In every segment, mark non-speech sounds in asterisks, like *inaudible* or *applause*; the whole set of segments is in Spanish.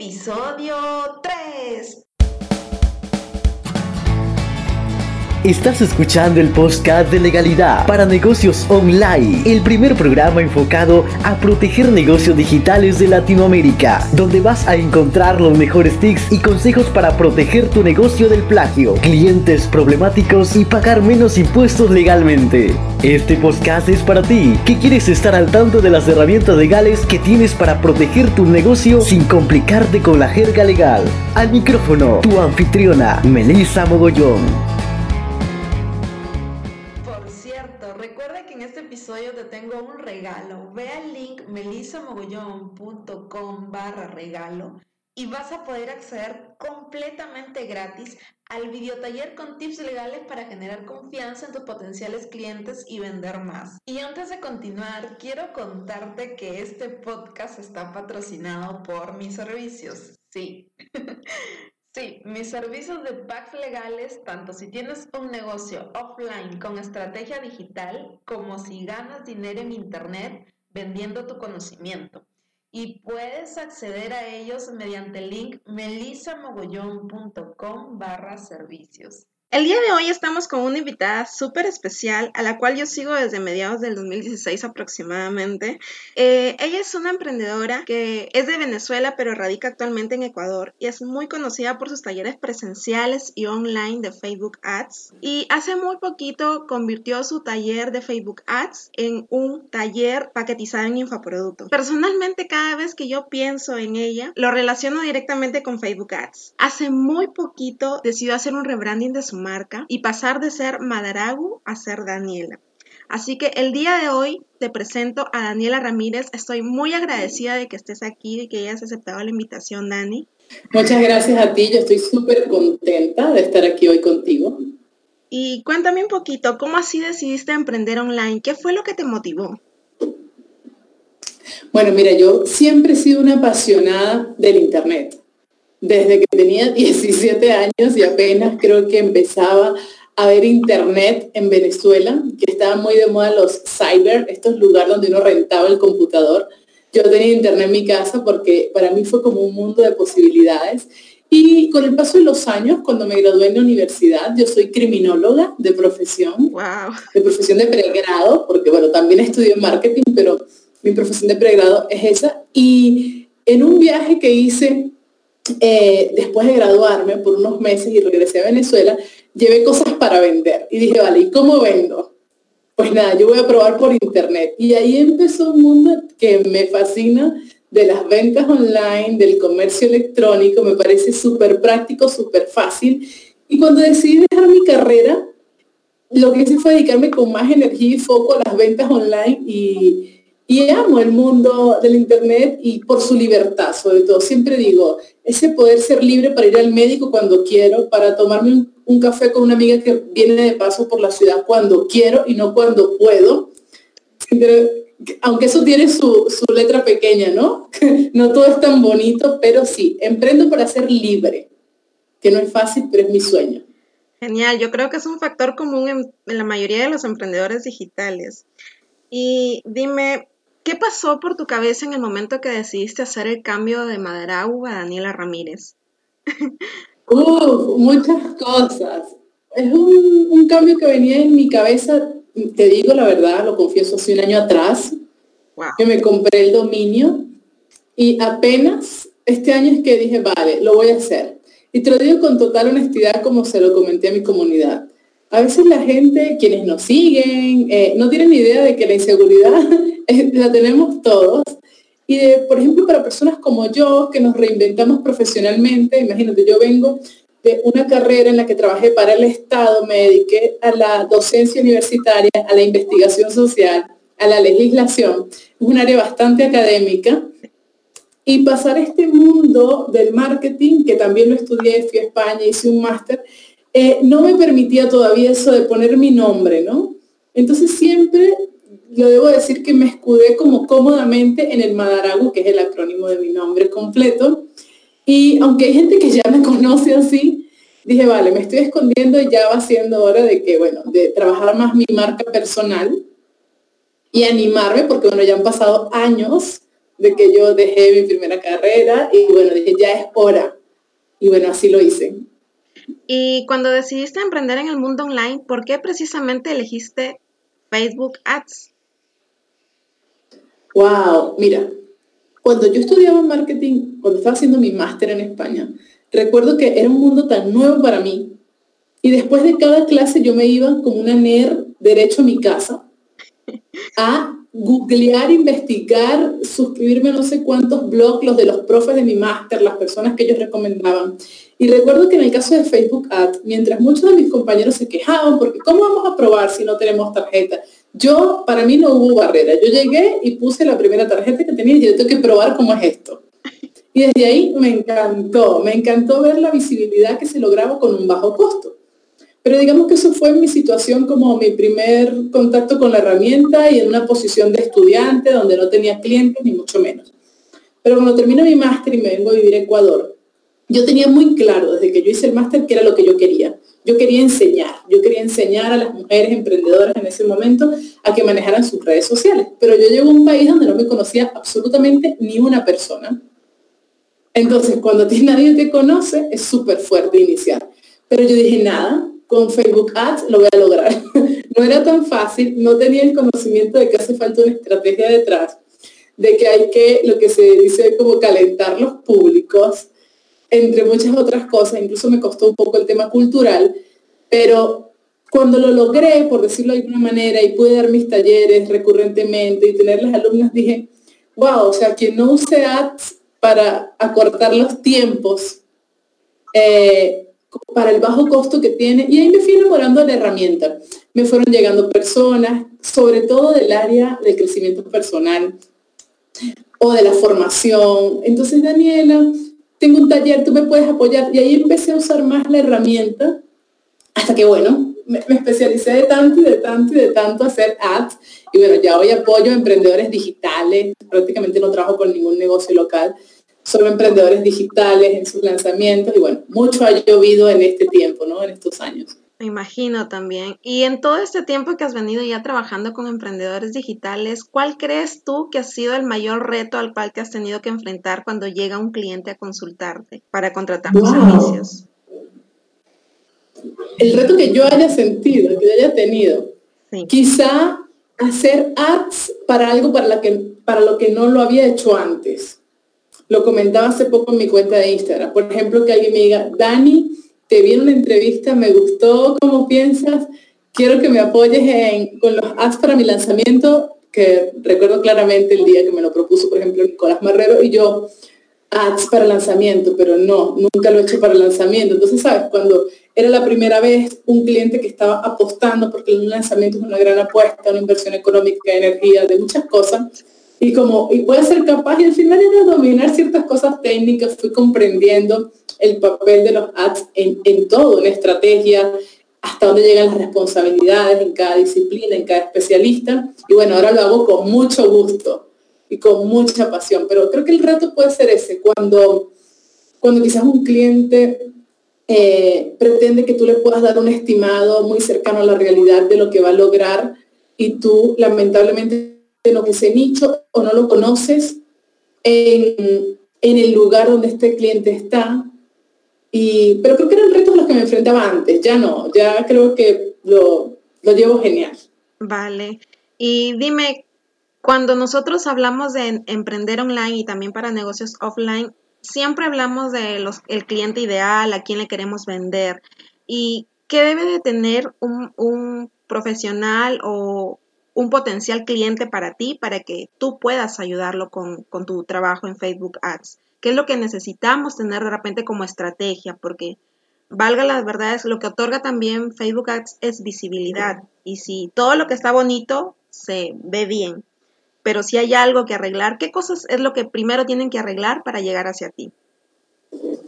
episodio 3. Estás escuchando el podcast de legalidad para negocios online, el primer programa enfocado a proteger negocios digitales de Latinoamérica, donde vas a encontrar los mejores tips y consejos para proteger tu negocio del plagio, clientes problemáticos y pagar menos impuestos legalmente. Este podcast es para ti, que quieres estar al tanto de las herramientas legales que tienes para proteger tu negocio sin complicarte con la jerga legal. Al micrófono, tu anfitriona, Melissa Mogollón. Regalo. Ve al link melisamogollón.com barra regalo y vas a poder acceder completamente gratis al videotaller con tips legales para generar confianza en tus potenciales clientes y vender más. Y antes de continuar, quiero contarte que este podcast está patrocinado por mis servicios. Sí. *laughs* Sí, mis servicios de packs legales, tanto si tienes un negocio offline con estrategia digital, como si ganas dinero en Internet vendiendo tu conocimiento. Y puedes acceder a ellos mediante el link melisamogollón.com barra servicios. El día de hoy estamos con una invitada súper especial, a la cual yo sigo desde mediados del 2016 aproximadamente. Eh, ella es una emprendedora que es de Venezuela, pero radica actualmente en Ecuador y es muy conocida por sus talleres presenciales y online de Facebook Ads. Y hace muy poquito convirtió su taller de Facebook Ads en un taller paquetizado en infoproducto. Personalmente, cada vez que yo pienso en ella, lo relaciono directamente con Facebook Ads. Hace muy poquito decidió hacer un rebranding de su marca y pasar de ser Madaragu a ser Daniela. Así que el día de hoy te presento a Daniela Ramírez. Estoy muy agradecida de que estés aquí y que hayas aceptado la invitación, Dani. Muchas gracias a ti. Yo estoy súper contenta de estar aquí hoy contigo. Y cuéntame un poquito, ¿cómo así decidiste emprender online? ¿Qué fue lo que te motivó? Bueno, mira, yo siempre he sido una apasionada del Internet desde que tenía *laughs* 17 años y apenas creo que empezaba a ver internet en Venezuela, que estaba muy de moda los cyber, estos lugares donde uno rentaba el computador. Yo tenía internet en mi casa porque para mí fue como un mundo de posibilidades. Y con el paso de los años, cuando me gradué en la universidad, yo soy criminóloga de profesión, de profesión de pregrado, porque bueno, también estudié marketing, pero mi profesión de pregrado es esa. Y en un viaje que hice eh, después de graduarme por unos meses y regresé a Venezuela, llevé cosas para vender. Y dije, vale, ¿y cómo vendo? Pues nada, yo voy a probar por internet. Y ahí empezó un mundo que me fascina de las ventas online, del comercio electrónico, me parece súper práctico, súper fácil. Y cuando decidí dejar mi carrera, lo que hice fue dedicarme con más energía y foco a las ventas online y, y amo el mundo del Internet y por su libertad, sobre todo. Siempre digo, ese poder ser libre para ir al médico cuando quiero, para tomarme un, café con una amiga que viene de paso por la ciudad cuando quiero y no cuando puedo. aunque eso tiene su, su letra pequeña, ¿no? *laughs* no todo es tan bonito, pero sí, emprendo para ser libre, que no es fácil, pero es mi sueño. Genial, yo creo que es un factor común en, en la mayoría de los emprendedores digitales. Y dime, ¿Qué pasó por tu cabeza en el momento que decidiste hacer el cambio de Madarau a Daniela Ramírez? *laughs* Uh, muchas cosas. Es un, cambio que venía en mi cabeza, te digo la verdad, lo confieso, hace un año atrás, que me compré el dominio y apenas este año es que dije, vale, lo voy a hacer. Y te lo digo con total honestidad como se lo comenté a mi comunidad. A veces la gente, quienes nos siguen, eh, no tienen idea de que la inseguridad *laughs* la tenemos todos. Y de, por ejemplo, para personas como yo, que nos reinventamos profesionalmente, imagínate, yo vengo de una carrera en la que trabajé para el Estado, me dediqué a la docencia universitaria, a la investigación social, a la legislación. Es un área bastante académica. Y pasar este mundo del marketing, que también lo estudié, fui a España, hice un máster, eh, no me permitía todavía eso de poner mi nombre, ¿no? Entonces siempre, lo debo decir que me escudé como cómodamente en el Madaragu, que es el acrónimo de mi nombre completo. Y aunque hay gente que ya me *laughs* conoce así, dije, vale, me estoy escondiendo y ya va siendo hora de que, bueno, de trabajar más mi marca personal y animarme, porque bueno, ya han pasado años de que yo dejé mi primera carrera y bueno, dije, ya es hora. Y bueno, así lo hice. Y cuando decidiste emprender en el mundo online, ¿por qué precisamente elegiste Facebook Ads? Wow, mira, cuando yo estudiaba marketing, cuando estaba haciendo mi máster en España, recuerdo que era un mundo tan nuevo para mí. Y después de cada clase yo me iba como una nerd derecho a mi casa *laughs* a googlear, investigar, suscribirme no sé cuántos blogs, los de los profes de mi máster, las personas que ellos recomendaban. Y recuerdo que en el caso de Facebook Ads, mientras muchos de mis compañeros se quejaban, porque ¿cómo vamos a probar si no tenemos tarjeta? Yo, para mí no hubo barrera. Yo llegué y puse la primera tarjeta que tenía y yo tengo que probar cómo es esto. Y desde ahí me encantó, me encantó ver la visibilidad que se lograba con un bajo costo. Pero digamos que eso fue mi situación como mi primer contacto con la herramienta y en una posición de estudiante donde no tenía clientes ni mucho menos. Pero cuando termino mi máster y me vengo a vivir a Ecuador, yo tenía muy claro desde que yo hice el máster que era lo que yo quería. Yo quería enseñar, yo quería enseñar a las mujeres emprendedoras en ese momento a que manejaran sus redes sociales. Pero yo llego a un país donde no me conocía absolutamente ni una persona. Entonces, cuando a ti nadie te conoce, es súper fuerte iniciar. Pero yo dije, nada, con Facebook Ads lo voy a lograr. *laughs* no era tan fácil, no tenía el conocimiento de que hace falta una estrategia detrás, de que hay que, lo que se dice como calentar los públicos, entre muchas otras cosas, incluso me costó un poco el tema cultural, pero cuando lo logré, por decirlo de alguna manera, y pude dar mis talleres recurrentemente y tener las alumnas, dije, wow, o sea, quien no use ads para acortar los tiempos, eh, para el bajo costo que tiene y ahí me fui enamorando de la herramienta. Me fueron llegando personas, sobre todo del área de crecimiento personal o de la formación. Entonces, Daniela, tengo un taller, tú me puedes apoyar. Y ahí empecé a usar más la herramienta hasta que, bueno, me, especialicé de tanto y de tanto y de tanto hacer ads. Y bueno, ya hoy apoyo a emprendedores digitales. Prácticamente no trabajo con ningún negocio local solo emprendedores digitales en sus lanzamientos y bueno, mucho ha llovido en este tiempo, ¿no? En estos años. Me imagino también. Y en todo este tiempo que has venido ya trabajando con emprendedores digitales, ¿cuál crees tú que ha sido el mayor reto al cual te has tenido que enfrentar cuando llega un cliente a consultarte para contratar tus servicios? El reto que yo haya sentido, que yo haya tenido, quizá hacer ads para algo para, la que, para lo que no lo había hecho antes. Lo comentaba hace poco en mi cuenta de Instagram. Por ejemplo, que alguien me diga, Dani, te vi en una entrevista, me gustó cómo piensas, quiero que me apoyes con los ads para mi lanzamiento, que recuerdo claramente el día que me lo propuso, por ejemplo, Nicolás Marrero, y yo, ads para lanzamiento, pero no, nunca lo he hecho para lanzamiento. Entonces, ¿sabes? Cuando era la primera vez un cliente que estaba apostando, porque un lanzamiento es una gran apuesta, una inversión económica, de energía, de muchas cosas, y como, y voy a ser capaz, y al final era dominar ciertas cosas técnicas, fui comprendiendo el papel de los ads en, en todo, en estrategia, hasta dónde llegan las responsabilidades en cada disciplina, en cada especialista. Y bueno, ahora lo hago con mucho gusto y con mucha pasión. Pero creo que el reto puede ser ese, cuando, cuando quizás un cliente eh, pretende que tú le puedas dar un estimado muy cercano a la realidad de lo que va a lograr y tú lamentablemente de lo que ese nicho o no lo conoces en, el lugar donde este cliente está. Y, pero creo que eran retos los que me enfrentaba antes, ya no, ya creo que lo, lo llevo genial. Vale. Y dime, cuando nosotros hablamos de emprender online y también para negocios offline, siempre hablamos de los, el cliente ideal, a quién le queremos vender. ¿Y qué debe de tener un, un profesional o un potencial cliente para ti, para que tú puedas ayudarlo con, tu trabajo en Facebook Ads. ¿Qué es lo que necesitamos tener de repente como estrategia? Porque valga las verdades, lo que otorga también Facebook Ads es visibilidad. Y si todo lo que está bonito se ve bien, pero si hay algo que arreglar, ¿qué cosas es lo que primero tienen que arreglar para llegar hacia ti?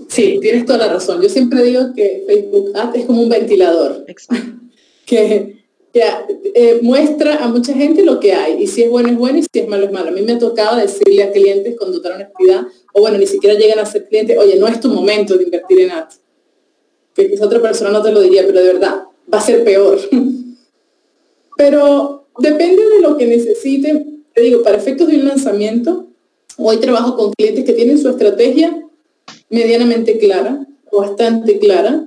Sí, tienes toda la razón. Yo siempre digo que Facebook Ads es como un ventilador. Exacto. *laughs* que eh, muestra a mucha gente lo que hay, y si es bueno es bueno y si es malo es malo. A mí me ha tocado decirle a clientes con total honestidad, o bueno, ni siquiera llegan a ser clientes, oye, no es tu momento de invertir en ads. Que quizá otra persona no te lo diría, pero de verdad, va a ser peor. *laughs* pero depende de lo que necesite. Te digo, para efectos de un lanzamiento, Hoy trabajo con clientes que tienen su estrategia medianamente clara, bastante clara,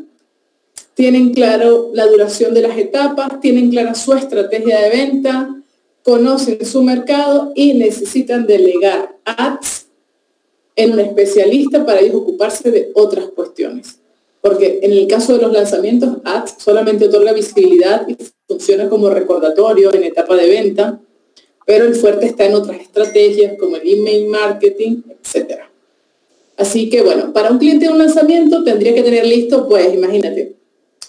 tienen claro la duración de las etapas, tienen clara su estrategia de venta, conocen su mercado y necesitan delegar ads en un especialista para ellos ocuparse de otras cuestiones. Porque en el caso de los lanzamientos, ads solamente otorga visibilidad y funciona como recordatorio en etapa de venta, pero el fuerte está en otras estrategias como el email marketing, etc. Así que bueno, para un cliente de un lanzamiento tendría que tener listo, pues imagínate,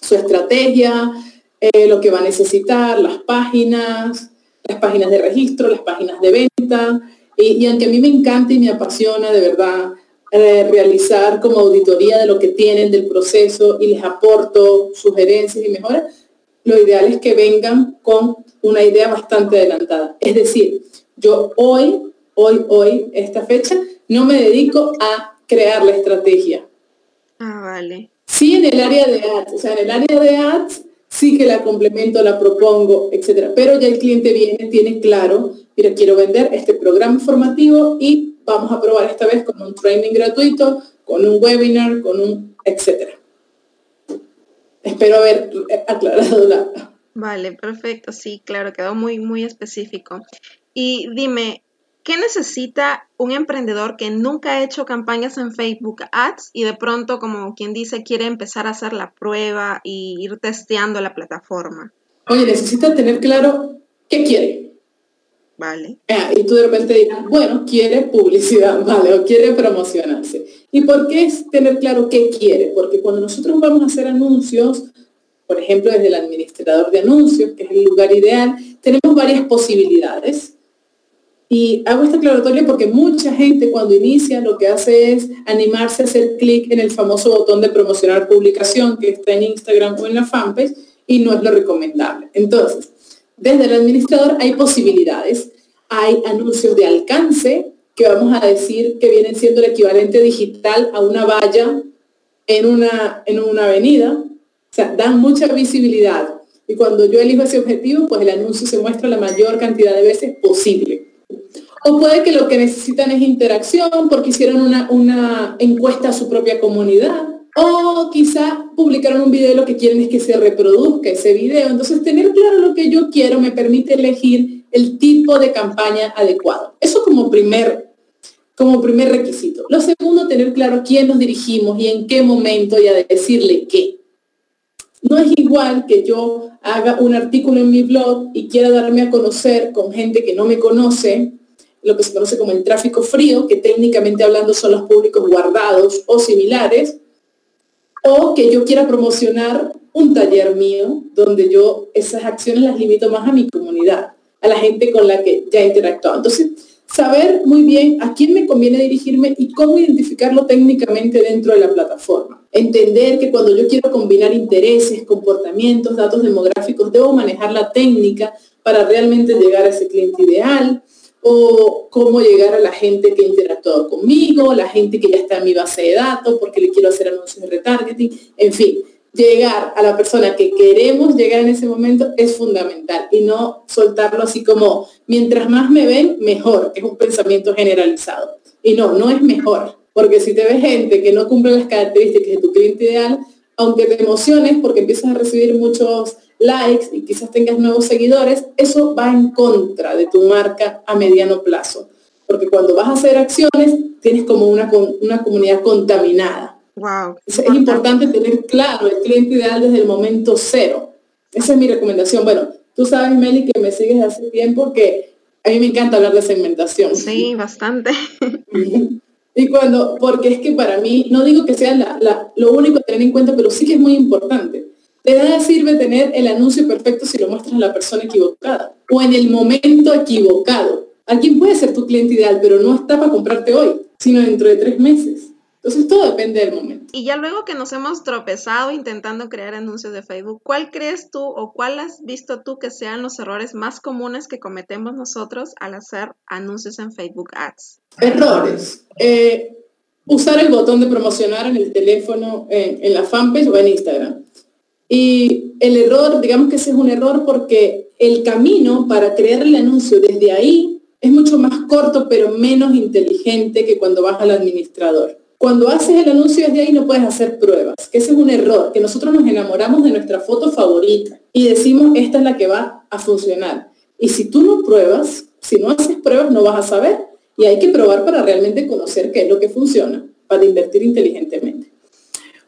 su estrategia, eh, lo que va a necesitar, las páginas, las páginas de registro, las páginas de venta. Y, aunque a mí me encanta y me apasiona de verdad eh, realizar como auditoría de lo que tienen del proceso y les aporto sugerencias y mejoras, lo ideal es que vengan con una idea bastante adelantada. Es decir, yo hoy, hoy, hoy, esta fecha, no me dedico a crear la estrategia. Ah, vale. Sí, en el área de ads, o sea, en el área de ads sí que la complemento, la propongo, etcétera. Pero ya el cliente viene, tiene claro, mira, quiero vender este programa formativo y vamos a probar esta vez con un training gratuito, con un webinar, con un etcétera. Espero haber aclarado la. Vale, perfecto. Sí, claro, quedó muy, muy específico. Y dime, ¿Qué necesita un emprendedor que nunca ha hecho campañas en Facebook Ads y de pronto, como quien dice, quiere empezar a hacer la prueba y ir testeando la plataforma? Oye, necesita tener claro qué quiere. Vale. Ah, y tú de repente dirás, bueno, quiere publicidad, *laughs* vale, o quiere promocionarse. ¿Y por qué es tener claro qué quiere? Porque cuando nosotros vamos a hacer anuncios, por ejemplo, desde el administrador de anuncios, que es el lugar ideal, tenemos varias posibilidades y hago esta aclaratoria porque mucha gente cuando inicia lo que hace es animarse a hacer clic en el famoso botón de promocionar publicación que está en Instagram o en la fanpage y no es lo recomendable. Entonces, desde el administrador hay posibilidades. Hay anuncios de alcance que vamos a decir que vienen siendo el equivalente digital a una valla en una, en una avenida. O sea, dan mucha visibilidad. Y cuando yo elijo ese objetivo, pues el anuncio se muestra la mayor cantidad de veces posible. O puede que lo que necesitan es interacción porque hicieron una, encuesta a su propia comunidad. O quizá publicaron un video y lo que quieren es que se reproduzca ese video. Entonces, tener claro lo que yo quiero me permite elegir el tipo de campaña adecuado. Eso como primer, como primer requisito. Lo segundo, tener claro quién nos dirigimos y en qué momento y a decirle qué. No es igual que yo haga un artículo en mi blog y quiera darme a conocer con gente que no me conoce lo que se conoce como el tráfico frío, que técnicamente hablando son los públicos guardados o similares, o que yo quiera promocionar un taller mío, donde yo esas acciones las limito más a mi comunidad, a la gente con la que ya he interactuado. Entonces, saber muy bien a quién me conviene dirigirme y cómo identificarlo técnicamente dentro de la plataforma. Entender que cuando yo quiero combinar intereses, comportamientos, datos demográficos, debo manejar la técnica para realmente llegar a ese cliente ideal o cómo llegar a la gente que ha interactuado conmigo, la gente que ya está en mi base de datos porque le quiero hacer anuncios de retargeting, en fin, llegar a la persona que queremos llegar en ese momento es fundamental y no soltarlo así como mientras más me ven, mejor, es un pensamiento generalizado. Y no, no es mejor, porque si te ves gente que no cumple las características de tu cliente ideal, aunque te emociones porque empiezas a recibir muchos likes y quizás tengas nuevos seguidores, eso va en contra de tu marca a mediano plazo. Porque cuando vas a hacer acciones, tienes como una, una comunidad contaminada. Wow. Es, importante tener claro el cliente ideal desde el momento cero. Esa es mi recomendación. Bueno, tú sabes, Meli, que me sigues hace tiempo que a mí me encanta hablar de segmentación. Sí, bastante. *laughs* Y cuando, porque es que para mí, no digo que sea lo único a tener en cuenta, pero sí que es muy importante. De nada sirve tener el anuncio perfecto si lo muestras a la persona equivocada o en el momento equivocado. Alguien puede ser tu cliente ideal, pero no está para comprarte hoy, sino dentro de tres meses. Entonces todo depende del momento. Y ya luego que nos hemos tropezado intentando crear anuncios de Facebook, ¿cuál crees tú o cuál has visto tú que sean los errores más comunes que cometemos nosotros al hacer anuncios en Facebook Ads? Errores. Eh, usar el botón de promocionar en el teléfono, en la fanpage o en Instagram. Y el error, digamos que ese es un error porque el camino para crear el anuncio desde ahí es mucho más corto, pero menos inteligente que cuando vas al administrador. Cuando haces el anuncio desde ahí no puedes hacer pruebas, que ese es un error, que nosotros nos enamoramos de nuestra foto favorita y decimos, esta es la que va a funcionar. Y si tú no pruebas, si no haces pruebas, no vas a saber. Y hay que probar para realmente conocer qué es lo que funciona, para invertir inteligentemente.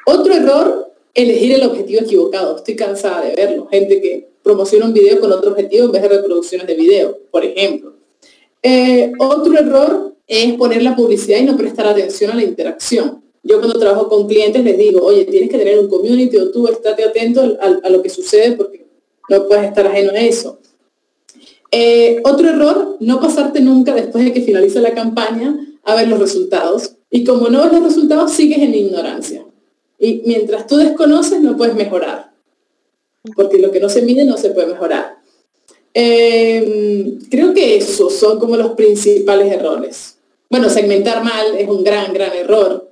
Otro error, elegir el objetivo equivocado. Estoy cansada de verlo. Gente que promociona un video con otro objetivo en vez de reproducciones de video, por ejemplo. Eh, otro error es poner la publicidad y no prestar atención a la interacción. Yo cuando trabajo con clientes les digo, oye, tienes que tener un community o tú estate atento a, lo que sucede porque no puedes estar ajeno a eso. Eh, otro error, no pasarte nunca después de que finalice la campaña a ver los resultados. Y como no ves los resultados, sigues en ignorancia. Y mientras tú desconoces, no puedes mejorar. Porque lo que no se mide no se puede mejorar. Em, creo que esos son como los principales errores. Bueno, segmentar mal es un gran, gran error.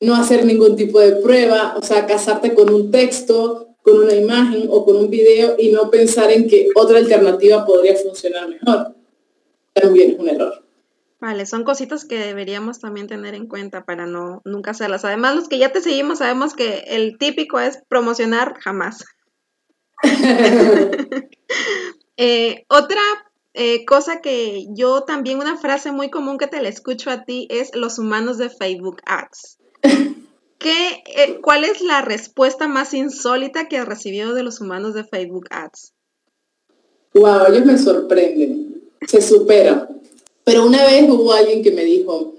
No hacer ningún tipo de prueba, o sea, casarte con un texto, con una imagen o con un video y no pensar en que otra alternativa podría funcionar mejor. También es un error. Vale, son cositas que deberíamos también tener en cuenta para no nunca hacerlas. Además, los que ya te seguimos sabemos que el típico es promocionar jamás. *laughs* *laughs* Eh, otra eh, cosa que yo también, una frase muy común que te la escucho a ti es los humanos de Facebook Ads. *laughs* ¿Qué, eh, ¿Cuál es la respuesta más insólita que has recibido de los humanos de Facebook Ads? Wow, ellos me sorprenden, se superan. Pero una vez hubo alguien que me dijo,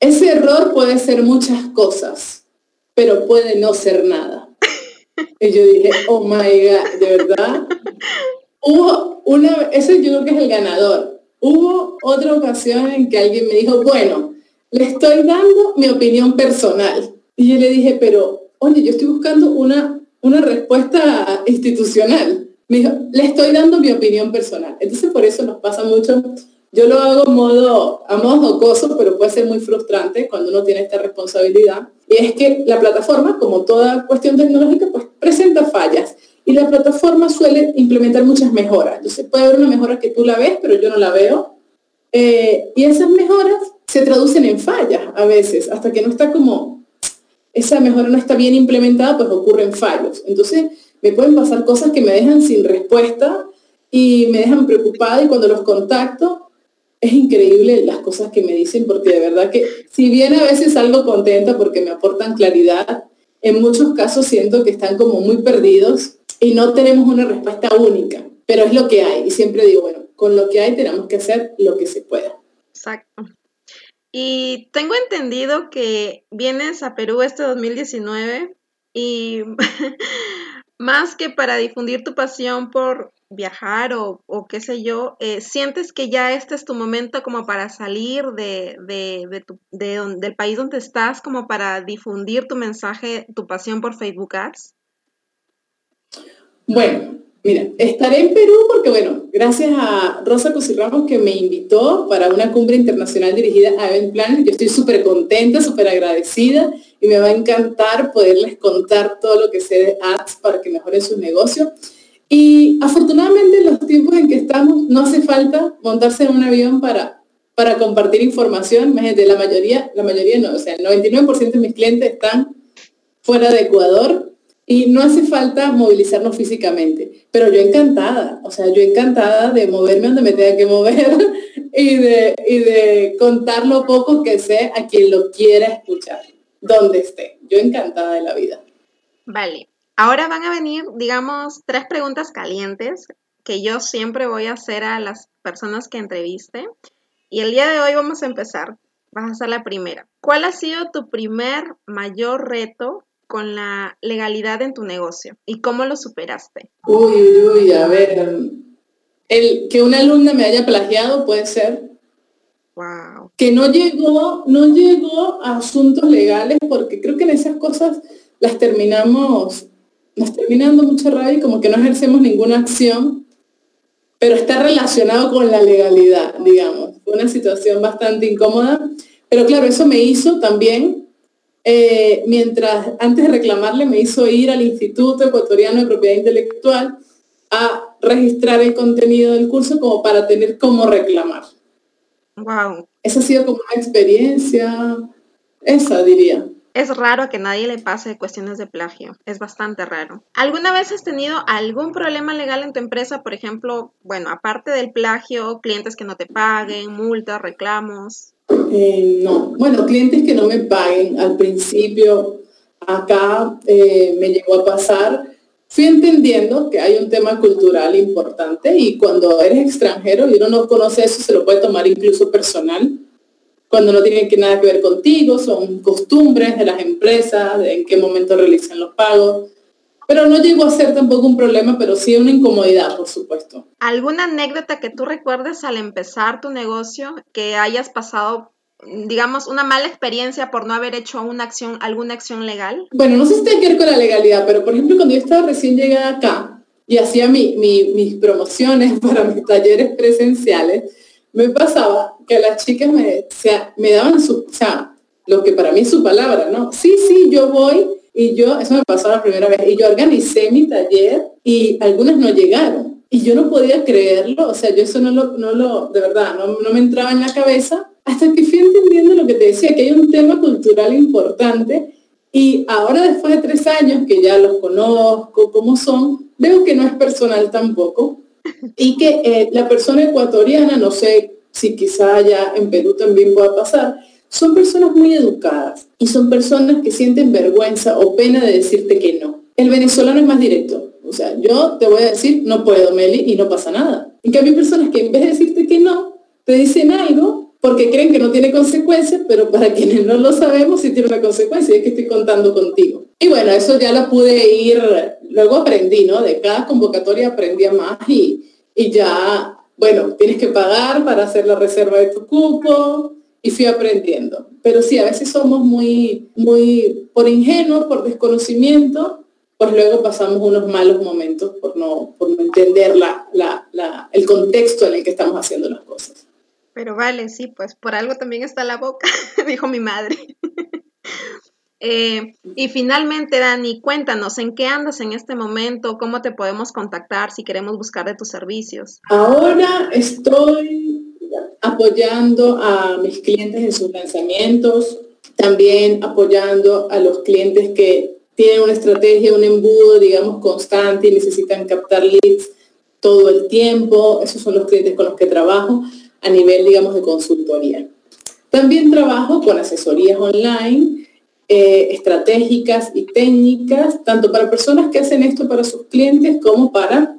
ese error puede ser muchas cosas, pero puede no ser nada. *laughs* Y yo dije, oh my God, ¿de verdad? Hubo una, ese yo creo que es el ganador. Hubo otra ocasión en que alguien me dijo, bueno, le estoy dando mi opinión personal. Y yo le dije, pero, oye, yo estoy buscando una, una respuesta institucional. Me dijo, le estoy dando mi opinión personal. Entonces por eso nos pasa mucho. Yo lo hago modo, a modo jocoso, pero puede ser muy frustrante cuando uno tiene esta responsabilidad. Y es que la plataforma, como toda cuestión tecnológica, pues presenta fallas y la plataforma suele implementar muchas mejoras. Entonces puede haber una mejora que tú la ves, pero yo no la veo. Eh, y esas mejoras se traducen en fallas a veces, hasta que no está como, esa mejora no está bien implementada, pues ocurren fallos. Entonces me pueden pasar cosas que me dejan sin respuesta y me dejan preocupada y cuando los contacto es increíble las cosas que me dicen porque de verdad que si bien a veces salgo contenta porque me aportan claridad, en muchos casos siento que están como muy perdidos y no tenemos una respuesta única, pero es lo que hay. Y siempre digo, bueno, con lo que hay tenemos que hacer lo que se pueda. Exacto. Y tengo entendido que vienes a Perú este 2019 y *laughs* más que para difundir tu pasión por viajar o, qué sé yo, eh, ¿sientes que ya este es tu momento como para salir de, del país donde estás, como para difundir tu mensaje, tu pasión por Facebook Ads? Bueno, mira, estaré en Perú porque, bueno, gracias a Rosa Cusirramos que me invitó para una cumbre internacional dirigida a Event Plan. Yo estoy súper contenta, súper agradecida y me va a encantar poderles contar todo lo que sé de ads para que mejoren su negocio. Y afortunadamente en los tiempos en que estamos no hace falta montarse en un avión para, para compartir información. Imagínate, la mayoría, la mayoría no, o sea, el 99% de mis clientes están fuera de Ecuador y no hace falta movilizarnos físicamente, pero yo encantada, o sea, yo encantada de moverme donde me tenga que mover *laughs* y de, y de contar lo poco que sé a quien lo quiera escuchar, donde esté. Yo encantada de la vida. Vale, ahora van a venir, digamos, tres preguntas calientes que yo siempre voy a hacer a las personas que entreviste. Y el día de hoy vamos a empezar. Vas a hacer la primera. ¿Cuál ha sido tu primer mayor reto con la legalidad en tu negocio y cómo lo superaste? Uy, uy, a ver. El que una alumna me haya plagiado puede ser. Wow. Que no llegó, no llegó a asuntos legales porque creo que en esas cosas las terminamos, nos terminando mucho rabia y como que no ejercemos ninguna acción, pero está relacionado con la legalidad, digamos. Fue una situación bastante incómoda, pero claro, eso me hizo también eh, mientras antes de reclamarle me hizo ir al Instituto Ecuatoriano de Propiedad Intelectual a registrar el contenido del curso como para tener cómo reclamar. Wow. Esa ha sido como una experiencia, esa diría. Es raro que nadie le pase cuestiones de plagio, es bastante raro. ¿Alguna vez has tenido algún problema legal en tu empresa? Por ejemplo, bueno, aparte del plagio, clientes que no te paguen, multas, reclamos. Eh, no, bueno, clientes que no me paguen. Al principio, acá eh, me llegó a pasar, fui entendiendo que hay un tema cultural importante y cuando eres extranjero y uno no conoce eso, se lo puede tomar incluso personal cuando no tienen que nada que ver contigo, son costumbres de las empresas, de en qué momento realizan los pagos. Pero no llegó a ser tampoco un problema, pero sí una incomodidad, por supuesto. ¿Alguna anécdota que tú recuerdes al empezar tu negocio que hayas pasado, digamos, una mala experiencia por no haber hecho una acción, alguna acción legal? Bueno, no sé si tiene que ver con la legalidad, pero por ejemplo, cuando yo estaba recién llegada acá y hacía mi, mis promociones *laughs* para mis talleres presenciales, me pasaba que las chicas me, me daban su, o sea, lo que para mí es su palabra, ¿no? Sí, sí, yo voy y yo, eso me pasó la primera vez, y yo organicé mi taller y algunas no llegaron. Y yo no podía creerlo, o sea, yo eso no lo, no lo de verdad, no, no me entraba en la cabeza, hasta que fui entendiendo lo que te decía, que hay un tema cultural importante. Y ahora después de tres años que ya los conozco, cómo son, veo que no es personal tampoco, y que eh, la persona ecuatoriana, no sé si quizá ya en Perú también pueda pasar, son personas muy educadas y son personas que sienten vergüenza o pena de decirte que no. El venezolano es más directo. O sea, yo te voy a decir, no puedo, Meli, y no pasa nada. En cambio, hay personas que en vez de decirte que no, te dicen algo porque creen que no tiene consecuencias, pero para *laughs* quienes no lo sabemos sí tiene una consecuencia, y es que estoy contando contigo. Y bueno, eso ya lo pude ir, luego aprendí, ¿no? De cada convocatoria aprendía más y, y ya, bueno, tienes que pagar para hacer la reserva de tu cupo y fui aprendiendo. Pero sí, a veces somos muy, muy, por ingenuo, por desconocimiento, pues luego pasamos unos malos momentos por no, por no entender la, la, el contexto en el que estamos haciendo las cosas. Pero vale, sí, pues por algo también está la boca, *laughs* dijo mi madre. *laughs* Eh, y finalmente, Dani, cuéntanos, ¿en qué andas en este momento? ¿Cómo te podemos contactar si queremos buscar de tus servicios? Ahora estoy apoyando a mis clientes en sus lanzamientos, también apoyando a los clientes que tienen una estrategia, un embudo, digamos, constante y necesitan captar leads todo el tiempo. Esos son los clientes con los que trabajo a nivel, digamos, de consultoría. También trabajo con asesorías online eh, estratégicas y técnicas, tanto para personas que hacen esto para sus clientes como para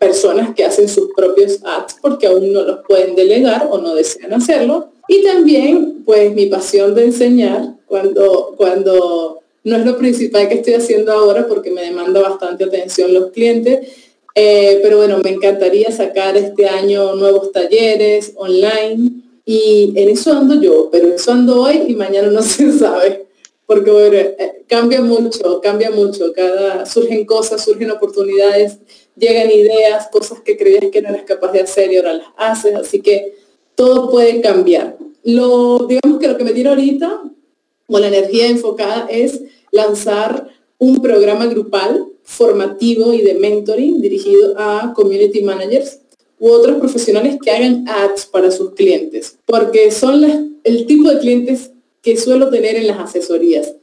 personas que hacen sus propios ads porque aún no los pueden delegar o no desean hacerlo. Y también, pues, mi pasión de enseñar cuando, cuando no es lo principal que estoy haciendo ahora porque me demanda bastante atención los clientes. Eh, pero bueno, me encantaría sacar este año nuevos talleres online y en eso ando yo, pero eso ando hoy y mañana no *laughs* se sabe porque eh, cambia mucho, cambia mucho, cada, surgen cosas, surgen oportunidades, llegan ideas, cosas que creías que no eras capaz de hacer y ahora las haces, así que todo puede cambiar. Lo, digamos que lo que me tiene ahorita, o la energía enfocada, es lanzar un programa grupal formativo y de mentoring dirigido a community managers u otros profesionales que hagan ads para sus clientes, porque son el tipo de clientes que suelo tener en las asesorías.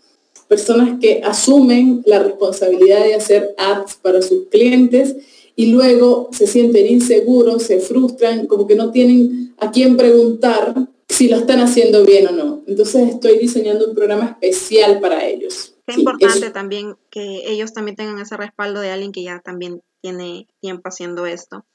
Personas que asumen la responsabilidad de hacer ads para sus clientes y luego se sienten inseguros, se frustran, como que no tienen a quién preguntar si lo están haciendo bien o no. Entonces estoy diseñando un programa especial para ellos. Es importante también que ellos también tengan ese respaldo de alguien que ya también tiene tiempo haciendo esto.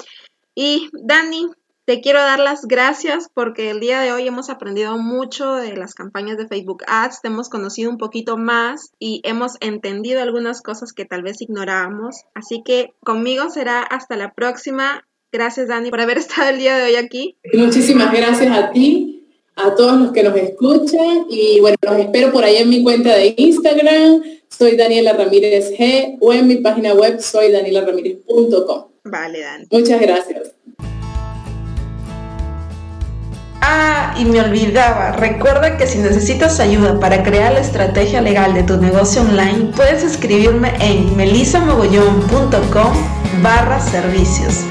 Y Dani, te quiero dar las gracias porque el día de hoy hemos aprendido mucho de las campañas de Facebook Ads, te hemos conocido un poquito más y hemos entendido algunas cosas que tal vez ignorábamos. Así que conmigo será hasta la próxima. Gracias Dani por haber *laughs* estado el día de hoy aquí. Muchísimas gracias a ti, a todos los que nos escuchan y bueno, los espero por ahí en mi cuenta de Instagram. Soy Daniela Ramírez G o en mi página web soy danielaramírez.com. Vale, Dani. Muchas gracias. Ah, y me olvidaba, recuerda que si necesitas ayuda para crear la estrategia legal de tu negocio online, puedes escribirme en melisamogollón.com barra servicios.